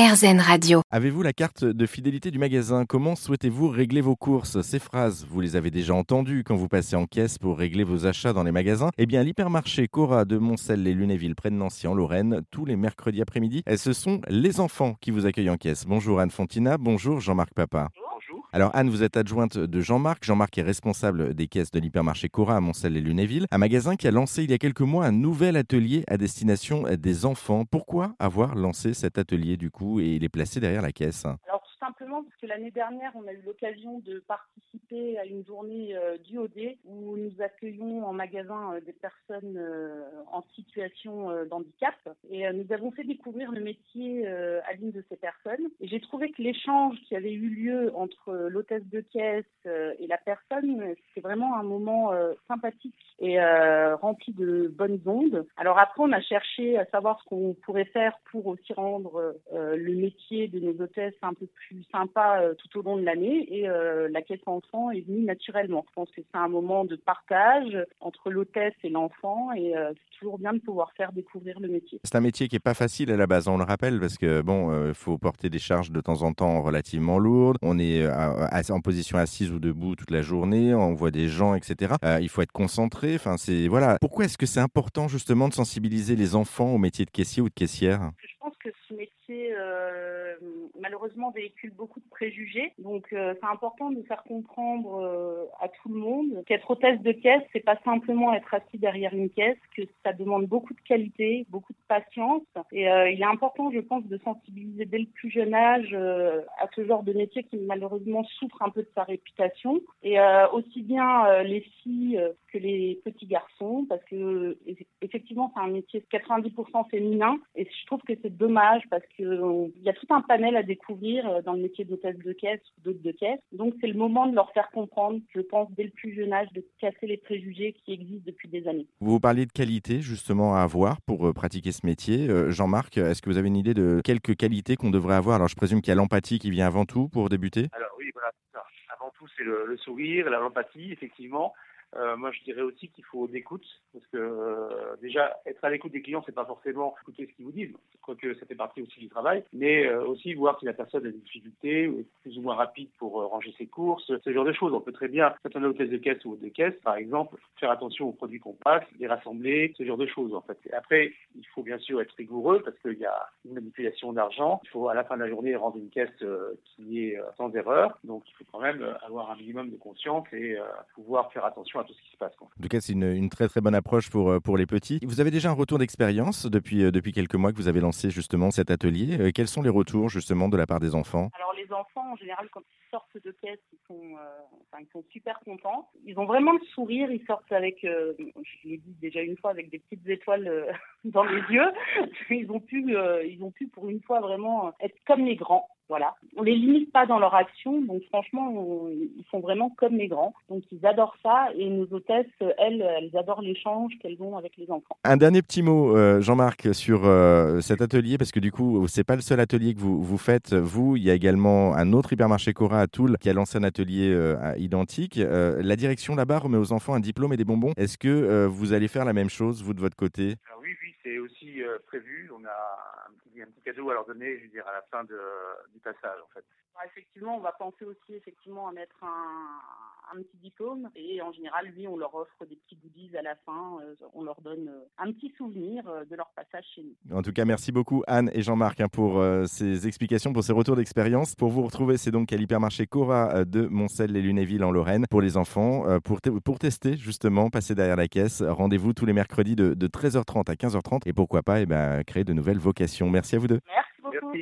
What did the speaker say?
RZN Radio. Avez-vous la carte de fidélité du magasin? Comment souhaitez-vous régler vos courses? Ces phrases, vous les avez déjà entendues quand vous passez en caisse pour régler vos achats dans les magasins. Eh bien, l'hypermarché Cora de Montcel les Lunéville près de Nancy en Lorraine, tous les mercredis après-midi, et ce sont les enfants qui vous accueillent en caisse. Bonjour Anne Fontina, bonjour Jean-Marc Papa. Alors Anne, vous êtes adjointe de Jean-Marc. Jean-Marc est responsable des caisses de l'hypermarché Cora à Montcel les Lunéville, un magasin qui a lancé il y a quelques mois un nouvel atelier à destination des enfants. Pourquoi avoir lancé cet atelier du coup et il est placé derrière la caisse? Alors tout simplement parce que l'année dernière, on a eu l'occasion de participer à une journée euh, du OD où nous accueillons en magasin euh, des personnes euh, situation euh, d'handicap et euh, nous avons fait découvrir le métier euh, à l'une de ces personnes. Et j'ai trouvé que l'échange qui avait eu lieu entre l'hôtesse de caisse et la personne, c'était vraiment un moment sympathique et rempli de bonnes ondes. Alors après, on a cherché à savoir ce qu'on pourrait faire pour aussi rendre le métier de nos hôtesses un peu plus sympa tout au long de l'année. Et la caisse enfant est venue naturellement. Je pense que c'est un moment de partage entre l'hôtesse et l'enfant et c'est toujours bien de pouvoir faire découvrir le métier. C'est un métier qui est pas facile à la base, on le rappelle, parce que bon, il faut porter des charges de temps en temps relativement lourdes. On est euh, à- à- en position assise ou debout toute la journée, on voit des gens, etc. Euh, il faut être concentré. Enfin, c'est voilà. Pourquoi est-ce que c'est important justement de sensibiliser les enfants au métier de caissier ou de caissière? Je pense que ce métier, euh, malheureusement, véhicule beaucoup de préjugés. Donc, euh, c'est important de faire comprendre euh, à tout le monde qu'être hôtesse de caisse, c'est pas simplement être assis derrière une caisse, que ça demande beaucoup de qualité, beaucoup de patience. Et euh, il est important, je pense, de sensibiliser dès le plus jeune âge euh, à ce genre de métier qui malheureusement souffre un peu de sa réputation. Et euh, aussi bien euh, les filles euh, que les petits garçons, parce que eff- effectivement, c'est un métier 90% féminin. Et je trouve que c'est dommage parce que euh, il y a tout un panel à découvrir euh, dans le métier d'hôtesse de caisse ou d'hôte de caisse. Donc c'est le moment de leur faire comprendre, je pense, dès le plus jeune âge, de casser les préjugés qui existent depuis des années. Vous parliez de qualité justement à avoir pour euh, pratiquer ce métier. Euh, Jean-Marc, est-ce que vous avez une idée de quelques qualités qu'on devrait avoir? Alors, je présume qu'il y a l'empathie qui vient avant tout pour débuter. Alors oui, voilà. Avant tout, c'est le, le sourire, l'empathie, effectivement. Euh, moi, je dirais aussi qu'il faut d'écoute, parce que euh, déjà, être à l'écoute des clients, c'est pas forcément écouter ce qu'ils vous disent, quoique ça fait partie aussi du travail, mais euh, aussi voir si la personne a des difficultés, ou est plus ou moins rapide pour euh, ranger ses courses, ce genre de choses. On peut très bien, quand on est hôtesse de caisse ou hôte de caisse, par exemple, faire attention aux produits qu'on passe, les rassembler, ce genre de choses, en fait. Après, il faut bien sûr être rigoureux, parce qu'il y a une manipulation d'argent. Il faut, à la fin de la journée, rendre une caisse euh, qui est euh, sans erreur. Donc, il faut quand même euh, avoir un minimum de conscience et euh, pouvoir faire attention à tout ce qui se passe. quoi. En tout cas, c'est une, une très très bonne approche pour, euh, pour les petits. Vous avez déjà un retour d'expérience depuis, euh, depuis quelques mois que vous avez lancé justement cet atelier. Euh, quels sont les retours justement de la part des enfants? Alors les enfants, en général, quand ils sortent de caisse, ils sont, euh, enfin, ils sont super contents. Ils ont vraiment le sourire. Ils sortent avec, euh, je l'ai dit déjà une fois, avec des petites étoiles euh, dans les yeux. Ils ont pu, euh, ils ont pu pour une fois vraiment être comme les grands. Voilà. On les limite pas dans leur action, donc franchement, on- ils sont vraiment comme les grands. Donc ils adorent ça et nos hôtesses, elles, elles adorent l'échange qu'elles ont avec les enfants. Un dernier petit mot, euh, Jean-Marc, sur euh, cet atelier, parce que du coup, c'est pas le seul atelier que vous, vous faites. Vous, il y a également un autre hypermarché Cora à Toul qui a lancé un atelier euh, identique. Euh, la direction là-bas remet aux enfants un diplôme et des bonbons. Est-ce que euh, vous allez faire la même chose, vous, de votre côté? Alors oui, oui, c'est aussi euh, prévu. On a un petit, cadeau à leur donner, je veux dire, à la fin de, du passage, en fait. Alors, effectivement, on va penser aussi effectivement à mettre un, un petit diplôme et en général, lui, on leur offre des petits goodies à la fin. euh, on leur donne euh, un petit souvenir euh, de leur passage chez nous. En tout cas, merci beaucoup Anne et Jean-Marc hein, pour euh, ces explications, pour ces retours d'expérience. Pour vous retrouver, c'est donc à l'hypermarché Cora euh, de Montcel les Lunéville en Lorraine pour les enfants. Euh, pour, te- pour tester justement, passer derrière la caisse, rendez-vous tous les mercredis de, de 13h30 à 15h30 et pourquoi pas eh ben, créer de nouvelles vocations. Merci à vous deux. Merci.